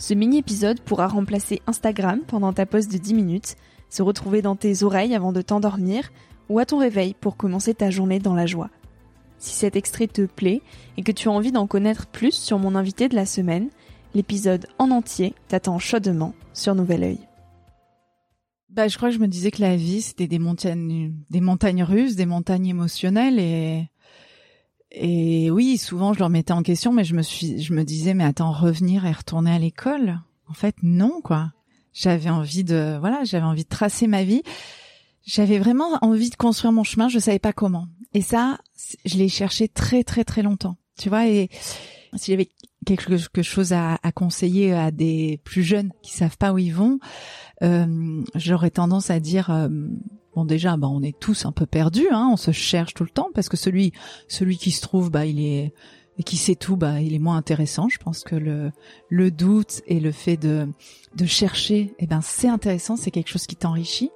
Ce mini-épisode pourra remplacer Instagram pendant ta pause de 10 minutes, se retrouver dans tes oreilles avant de t'endormir ou à ton réveil pour commencer ta journée dans la joie. Si cet extrait te plaît et que tu as envie d'en connaître plus sur mon invité de la semaine, l'épisode en entier t'attend chaudement sur Nouvel Oeil. Bah, je crois que je me disais que la vie c'était des montagnes, des montagnes russes, des montagnes émotionnelles et et oui, souvent je le remettais en question, mais je me suis, je me disais, mais attends, revenir et retourner à l'école? En fait, non, quoi. J'avais envie de, voilà, j'avais envie de tracer ma vie. J'avais vraiment envie de construire mon chemin. Je savais pas comment. Et ça, je l'ai cherché très, très, très longtemps. Tu vois, et si j'avais quelque chose à, à, conseiller à des plus jeunes qui savent pas où ils vont, euh, j'aurais tendance à dire, euh, Bon déjà, bah on est tous un peu perdus, hein, on se cherche tout le temps parce que celui celui qui se trouve, bah il est et qui sait tout, bah il est moins intéressant. Je pense que le le doute et le fait de de chercher, eh ben c'est intéressant, c'est quelque chose qui t'enrichit.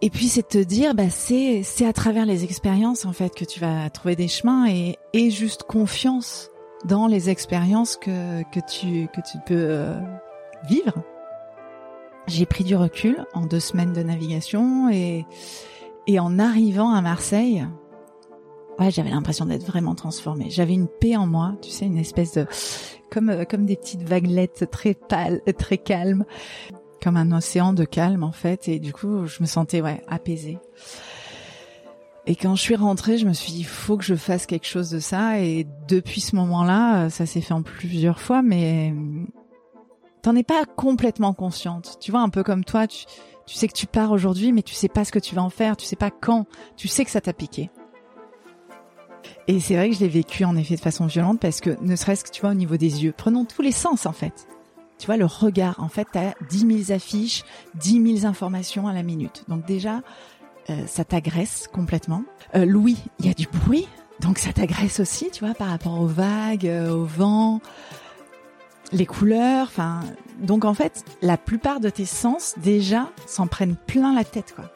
Et puis c'est te dire, bah c'est c'est à travers les expériences en fait que tu vas trouver des chemins et et juste confiance dans les expériences que que tu que tu peux euh, vivre j'ai pris du recul en deux semaines de navigation et, et en arrivant à Marseille, ouais, j'avais l'impression d'être vraiment transformée. J'avais une paix en moi, tu sais, une espèce de comme euh, comme des petites vaguelettes très pâles, très calmes, comme un océan de calme en fait. Et du coup, je me sentais ouais apaisée. Et quand je suis rentrée, je me suis dit, faut que je fasse quelque chose de ça. Et depuis ce moment-là, ça s'est fait en plusieurs fois, mais t'en es pas complètement consciente. Tu vois, un peu comme toi, tu, tu sais que tu pars aujourd'hui, mais tu sais pas ce que tu vas en faire, tu sais pas quand, tu sais que ça t'a piqué. Et c'est vrai que je l'ai vécu en effet de façon violente parce que ne serait-ce que tu vois au niveau des yeux, prenons tous les sens en fait. Tu vois, le regard, en fait, t'as 10 000 affiches, 10 000 informations à la minute. Donc déjà, euh, ça t'agresse complètement. Euh, Louis, il y a du bruit, donc ça t'agresse aussi, tu vois, par rapport aux vagues, euh, au vent, les couleurs, enfin, donc en fait, la plupart de tes sens déjà s'en prennent plein la tête, quoi.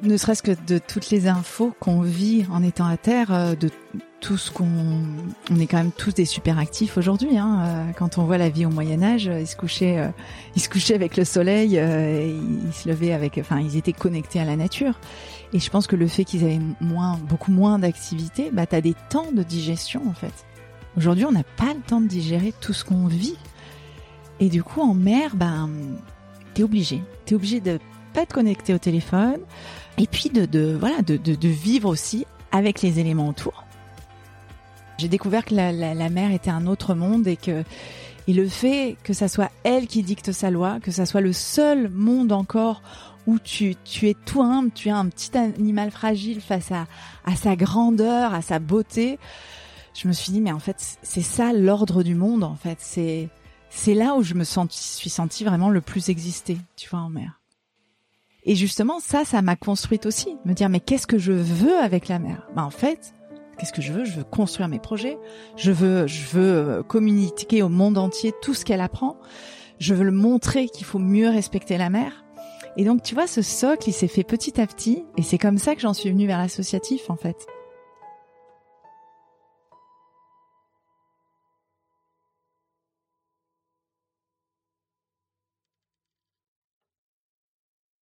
Ne serait-ce que de toutes les infos qu'on vit en étant à terre, euh, de tout ce qu'on, on est quand même tous des super actifs aujourd'hui. Hein. Euh, quand on voit la vie au Moyen Âge, ils se couchaient, euh, ils se couchaient avec le soleil, ils se levaient avec, enfin, ils étaient connectés à la nature. Et je pense que le fait qu'ils avaient moins, beaucoup moins d'activité, bah, t'as des temps de digestion en fait. Aujourd'hui, on n'a pas le temps de digérer tout ce qu'on vit. Et du coup, en mer, ben, t'es obligé. T'es obligé de pas être connecté au téléphone. Et puis de, voilà, de, vivre aussi avec les éléments autour. J'ai découvert que la, mer était un autre monde et que et le fait que ça soit elle qui dicte sa loi, que ça soit le seul monde encore où tu, es tout humble, tu es un petit animal fragile face à sa grandeur, à sa beauté, je me suis dit mais en fait c'est ça l'ordre du monde en fait. C'est c'est là où je me suis sentie vraiment le plus exister tu vois en mer. Et justement ça ça m'a construite aussi. Me dire mais qu'est-ce que je veux avec la mer? Bah en fait qu'est-ce que je veux? Je veux construire mes projets. Je veux je veux euh, communiquer au monde entier tout ce qu'elle apprend. Je veux le montrer qu'il faut mieux respecter la mer. Et donc tu vois ce socle il s'est fait petit à petit. Et c'est comme ça que j'en suis venue vers l'associatif en fait